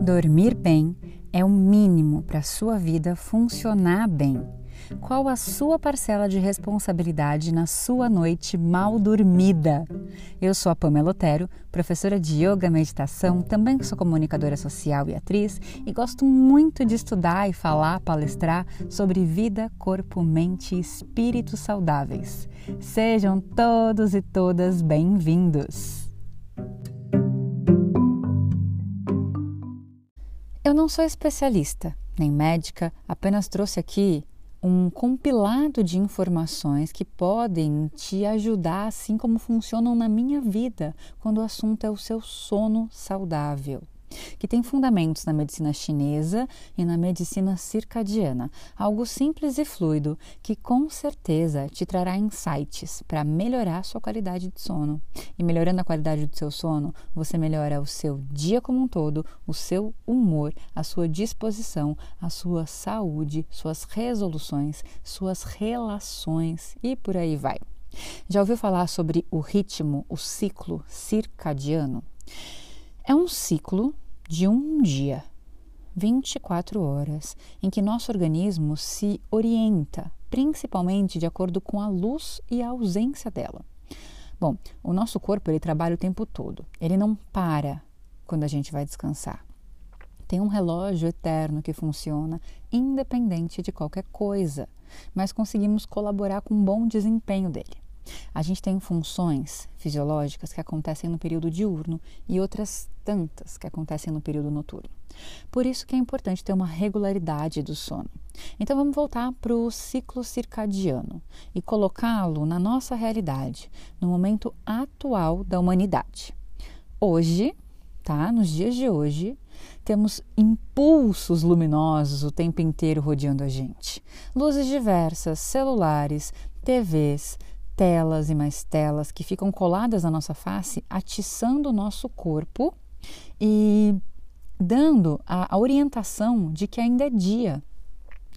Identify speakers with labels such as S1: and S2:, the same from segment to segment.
S1: Dormir bem é o mínimo para a sua vida funcionar bem. Qual a sua parcela de responsabilidade na sua noite mal dormida? Eu sou a Pamela Otero, professora de yoga meditação, também sou comunicadora social e atriz e gosto muito de estudar e falar, palestrar sobre vida, corpo, mente e espírito saudáveis. Sejam todos e todas bem-vindos! Eu não sou especialista, nem médica, apenas trouxe aqui um compilado de informações que podem te ajudar, assim como funcionam na minha vida, quando o assunto é o seu sono saudável que tem fundamentos na medicina chinesa e na medicina circadiana, algo simples e fluido que com certeza te trará insights para melhorar sua qualidade de sono. E melhorando a qualidade do seu sono, você melhora o seu dia como um todo, o seu humor, a sua disposição, a sua saúde, suas resoluções, suas relações e por aí vai. Já ouviu falar sobre o ritmo, o ciclo circadiano? É um ciclo de um dia, 24 horas, em que nosso organismo se orienta, principalmente de acordo com a luz e a ausência dela. Bom, o nosso corpo ele trabalha o tempo todo, ele não para quando a gente vai descansar. Tem um relógio eterno que funciona independente de qualquer coisa, mas conseguimos colaborar com um bom desempenho dele. A gente tem funções fisiológicas que acontecem no período diurno e outras tantas que acontecem no período noturno. Por isso que é importante ter uma regularidade do sono. Então vamos voltar para o ciclo circadiano e colocá-lo na nossa realidade, no momento atual da humanidade. Hoje, tá? Nos dias de hoje, temos impulsos luminosos o tempo inteiro rodeando a gente. Luzes diversas, celulares, TVs, telas e mais telas que ficam coladas na nossa face, atiçando o nosso corpo e dando a, a orientação de que ainda é dia.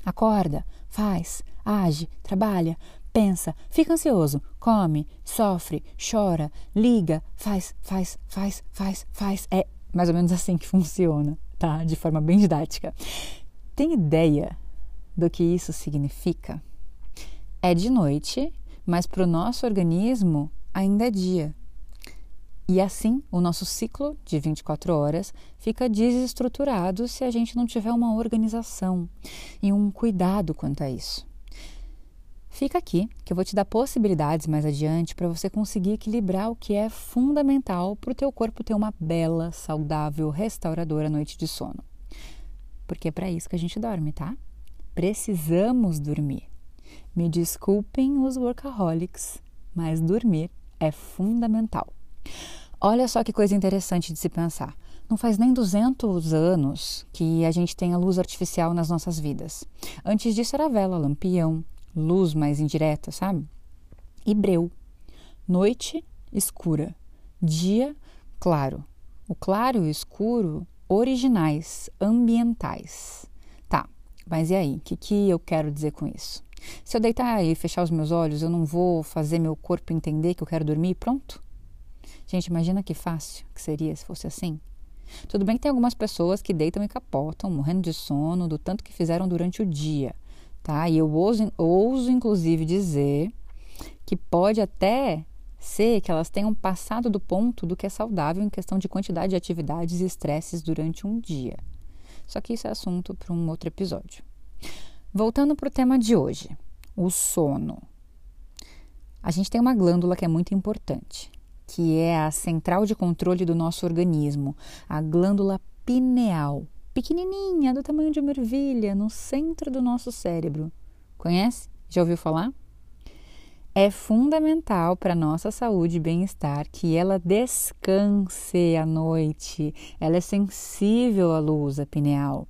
S1: Acorda, faz, age, trabalha, pensa, fica ansioso, come, sofre, chora, liga, faz, faz, faz, faz, faz. É mais ou menos assim que funciona, tá? De forma bem didática. Tem ideia do que isso significa? É de noite mas para o nosso organismo ainda é dia. E assim, o nosso ciclo de 24 horas fica desestruturado se a gente não tiver uma organização e um cuidado quanto a isso. Fica aqui que eu vou te dar possibilidades mais adiante para você conseguir equilibrar o que é fundamental para o teu corpo ter uma bela, saudável, restauradora noite de sono. Porque é para isso que a gente dorme, tá? Precisamos dormir. Me desculpem os workaholics, mas dormir é fundamental. Olha só que coisa interessante de se pensar. Não faz nem 200 anos que a gente tem a luz artificial nas nossas vidas. Antes disso era vela, lampião, luz mais indireta, sabe? E breu. Noite escura, dia claro. O claro e o escuro originais, ambientais. Tá, mas e aí? O que, que eu quero dizer com isso? Se eu deitar e fechar os meus olhos, eu não vou fazer meu corpo entender que eu quero dormir e pronto? Gente, imagina que fácil que seria se fosse assim. Tudo bem que tem algumas pessoas que deitam e capotam, morrendo de sono, do tanto que fizeram durante o dia, tá? E eu ouso, ouso inclusive dizer que pode até ser que elas tenham passado do ponto do que é saudável em questão de quantidade de atividades e estresses durante um dia. Só que isso é assunto para um outro episódio. Voltando para o tema de hoje, o sono. A gente tem uma glândula que é muito importante, que é a central de controle do nosso organismo, a glândula pineal, pequenininha, do tamanho de uma ervilha, no centro do nosso cérebro. Conhece? Já ouviu falar? É fundamental para a nossa saúde e bem-estar que ela descanse à noite. Ela é sensível à luz, a pineal.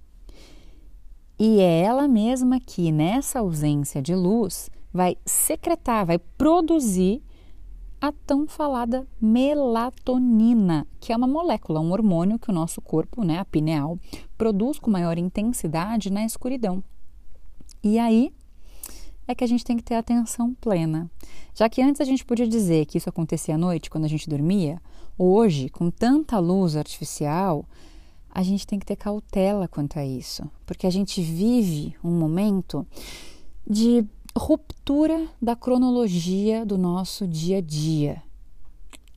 S1: E é ela mesma que, nessa ausência de luz, vai secretar, vai produzir a tão falada melatonina, que é uma molécula, um hormônio que o nosso corpo, né, a pineal, produz com maior intensidade na escuridão. E aí é que a gente tem que ter atenção plena. Já que antes a gente podia dizer que isso acontecia à noite, quando a gente dormia, hoje, com tanta luz artificial, a gente tem que ter cautela quanto a isso, porque a gente vive um momento de ruptura da cronologia do nosso dia a dia.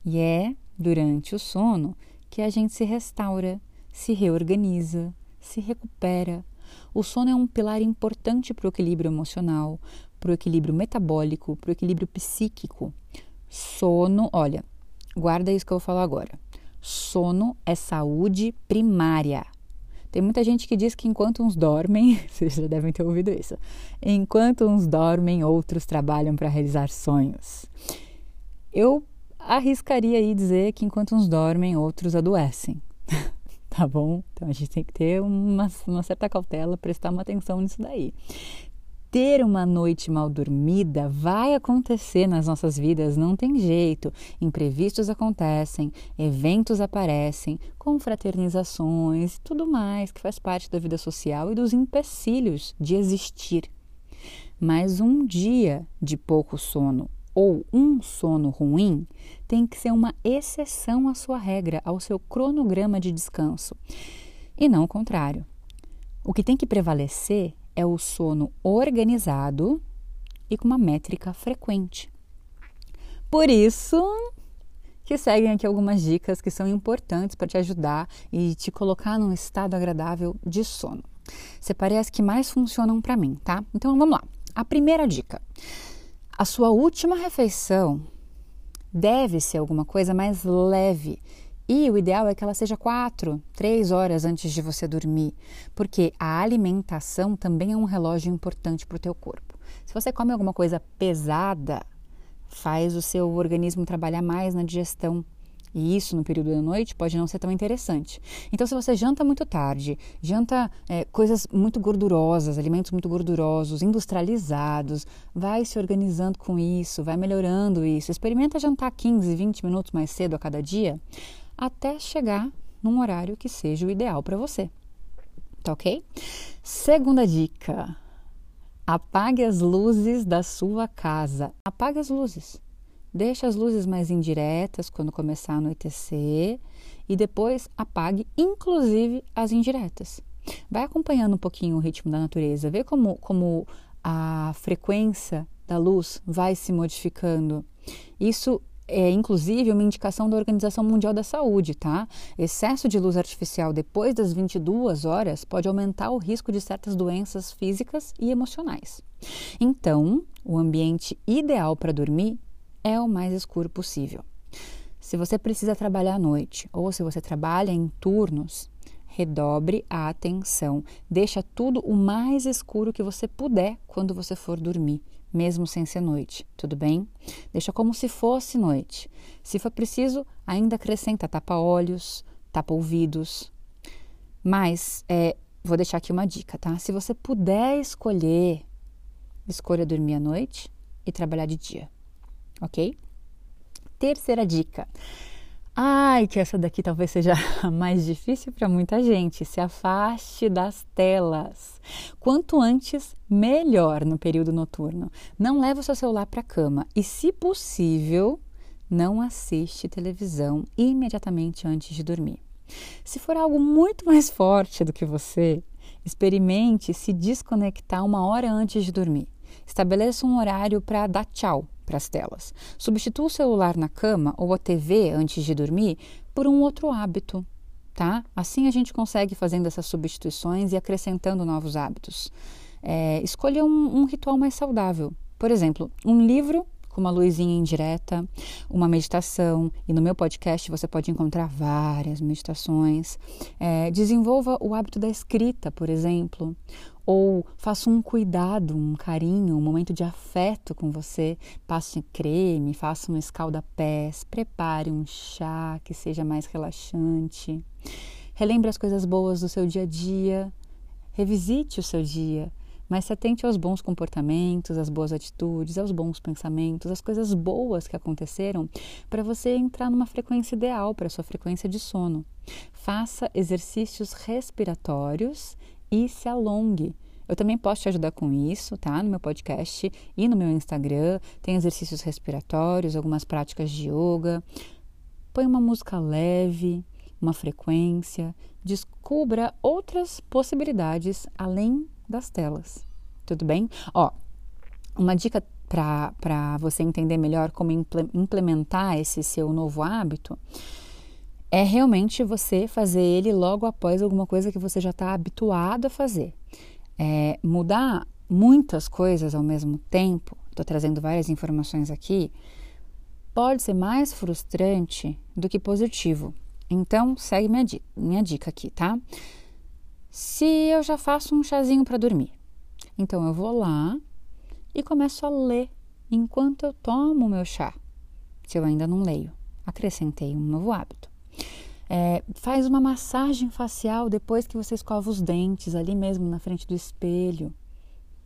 S1: E é durante o sono que a gente se restaura, se reorganiza, se recupera. O sono é um pilar importante para o equilíbrio emocional, para o equilíbrio metabólico, para o equilíbrio psíquico. Sono, olha, guarda isso que eu vou falar agora. Sono é saúde primária. Tem muita gente que diz que enquanto uns dormem, vocês já devem ter ouvido isso, enquanto uns dormem, outros trabalham para realizar sonhos. Eu arriscaria aí dizer que enquanto uns dormem, outros adoecem. tá bom? Então a gente tem que ter uma, uma certa cautela, prestar uma atenção nisso daí ter uma noite mal dormida vai acontecer nas nossas vidas, não tem jeito. Imprevistos acontecem, eventos aparecem, confraternizações e tudo mais que faz parte da vida social e dos empecilhos de existir. Mas um dia de pouco sono ou um sono ruim tem que ser uma exceção à sua regra, ao seu cronograma de descanso, e não o contrário. O que tem que prevalecer é o sono organizado e com uma métrica frequente. Por isso que seguem aqui algumas dicas que são importantes para te ajudar e te colocar num estado agradável de sono. Separei as que mais funcionam para mim, tá? Então vamos lá. A primeira dica: a sua última refeição deve ser alguma coisa mais leve e o ideal é que ela seja quatro, três horas antes de você dormir, porque a alimentação também é um relógio importante para o teu corpo. Se você come alguma coisa pesada, faz o seu organismo trabalhar mais na digestão. E isso no período da noite pode não ser tão interessante. Então, se você janta muito tarde, janta é, coisas muito gordurosas, alimentos muito gordurosos, industrializados, vai se organizando com isso, vai melhorando isso. Experimenta jantar 15, 20 minutos mais cedo a cada dia até chegar num horário que seja o ideal para você. Tá ok? Segunda dica: apague as luzes da sua casa. Apague as luzes. Deixe as luzes mais indiretas quando começar a anoitecer e depois apague, inclusive, as indiretas. Vai acompanhando um pouquinho o ritmo da natureza, vê como, como a frequência da luz vai se modificando. Isso é inclusive uma indicação da Organização Mundial da Saúde, tá? Excesso de luz artificial depois das 22 horas pode aumentar o risco de certas doenças físicas e emocionais. Então, o ambiente ideal para dormir é o mais escuro possível. Se você precisa trabalhar à noite ou se você trabalha em turnos, redobre a atenção. Deixa tudo o mais escuro que você puder quando você for dormir mesmo sem ser noite, tudo bem? Deixa como se fosse noite. Se for preciso, ainda acrescenta tapa-olhos, tapa-ouvidos. Mas, é, vou deixar aqui uma dica, tá? Se você puder escolher, escolha dormir à noite e trabalhar de dia, ok? Terceira dica. Ai, que essa daqui talvez seja a mais difícil para muita gente. Se afaste das telas. Quanto antes, melhor no período noturno. Não leve o seu celular para a cama e, se possível, não assiste televisão imediatamente antes de dormir. Se for algo muito mais forte do que você, experimente se desconectar uma hora antes de dormir. Estabeleça um horário para dar tchau para as telas. Substitua o celular na cama ou a TV antes de dormir por um outro hábito, tá? Assim a gente consegue fazendo essas substituições e acrescentando novos hábitos. É, escolha um, um ritual mais saudável. Por exemplo, um livro com uma luzinha indireta, uma meditação, e no meu podcast você pode encontrar várias meditações. É, desenvolva o hábito da escrita, por exemplo, ou faça um cuidado, um carinho, um momento de afeto com você. Passe creme, faça um escalda-pés, prepare um chá que seja mais relaxante. Relembre as coisas boas do seu dia a dia. Revisite o seu dia mas se atente aos bons comportamentos, às boas atitudes, aos bons pensamentos, às coisas boas que aconteceram, para você entrar numa frequência ideal para sua frequência de sono. Faça exercícios respiratórios e se alongue. Eu também posso te ajudar com isso, tá? No meu podcast e no meu Instagram. Tem exercícios respiratórios, algumas práticas de yoga. Põe uma música leve, uma frequência, descubra outras possibilidades além das telas. Tudo bem? Ó, uma dica para você entender melhor como implementar esse seu novo hábito é realmente você fazer ele logo após alguma coisa que você já está habituado a fazer. É, mudar muitas coisas ao mesmo tempo, estou trazendo várias informações aqui, pode ser mais frustrante do que positivo. Então, segue minha minha dica aqui, tá? Se eu já faço um chazinho para dormir, então eu vou lá e começo a ler enquanto eu tomo o meu chá. Se eu ainda não leio, acrescentei um novo hábito. É, faz uma massagem facial depois que você escova os dentes, ali mesmo na frente do espelho.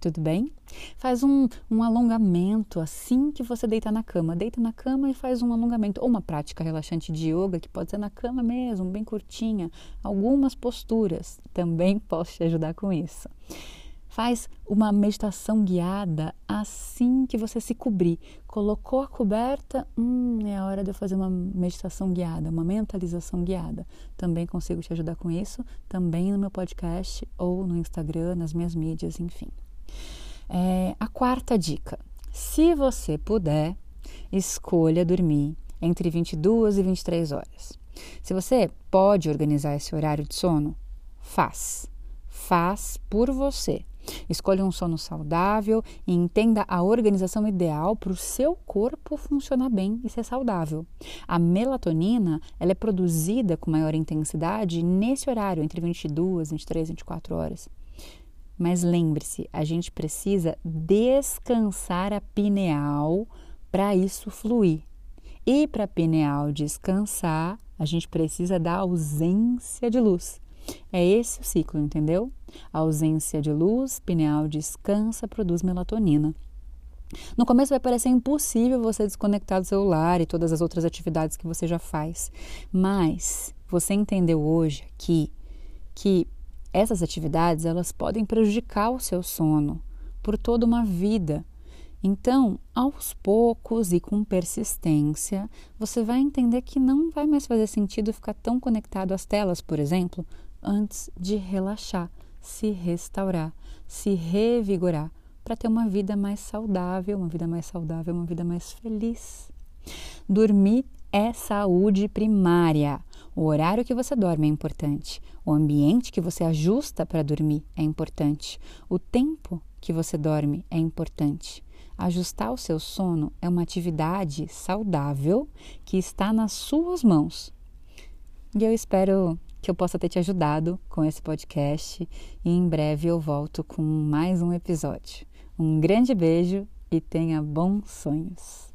S1: Tudo bem? Faz um, um alongamento assim que você deita na cama. Deita na cama e faz um alongamento. Ou uma prática relaxante de yoga, que pode ser na cama mesmo, bem curtinha. Algumas posturas também posso te ajudar com isso. Faz uma meditação guiada assim que você se cobrir. Colocou a coberta, hum, é a hora de eu fazer uma meditação guiada, uma mentalização guiada. Também consigo te ajudar com isso, também no meu podcast ou no Instagram, nas minhas mídias, enfim. É, a quarta dica: se você puder, escolha dormir entre 22 e 23 horas. Se você pode organizar esse horário de sono, faz. Faz por você. Escolha um sono saudável e entenda a organização ideal para o seu corpo funcionar bem e ser saudável. A melatonina ela é produzida com maior intensidade nesse horário, entre 22, 23, 24 horas. Mas lembre-se, a gente precisa descansar a pineal para isso fluir. E para a pineal descansar, a gente precisa da ausência de luz. É esse o ciclo, entendeu? A ausência de luz, pineal descansa, produz melatonina. No começo vai parecer impossível você desconectar do celular e todas as outras atividades que você já faz, mas você entendeu hoje aqui que essas atividades elas podem prejudicar o seu sono por toda uma vida. Então, aos poucos e com persistência, você vai entender que não vai mais fazer sentido ficar tão conectado às telas, por exemplo, antes de relaxar, se restaurar, se revigorar para ter uma vida mais saudável, uma vida mais saudável, uma vida mais feliz. Dormir é saúde primária. O horário que você dorme é importante. O ambiente que você ajusta para dormir é importante. O tempo que você dorme é importante. Ajustar o seu sono é uma atividade saudável que está nas suas mãos. E eu espero que eu possa ter te ajudado com esse podcast e em breve eu volto com mais um episódio. Um grande beijo e tenha bons sonhos.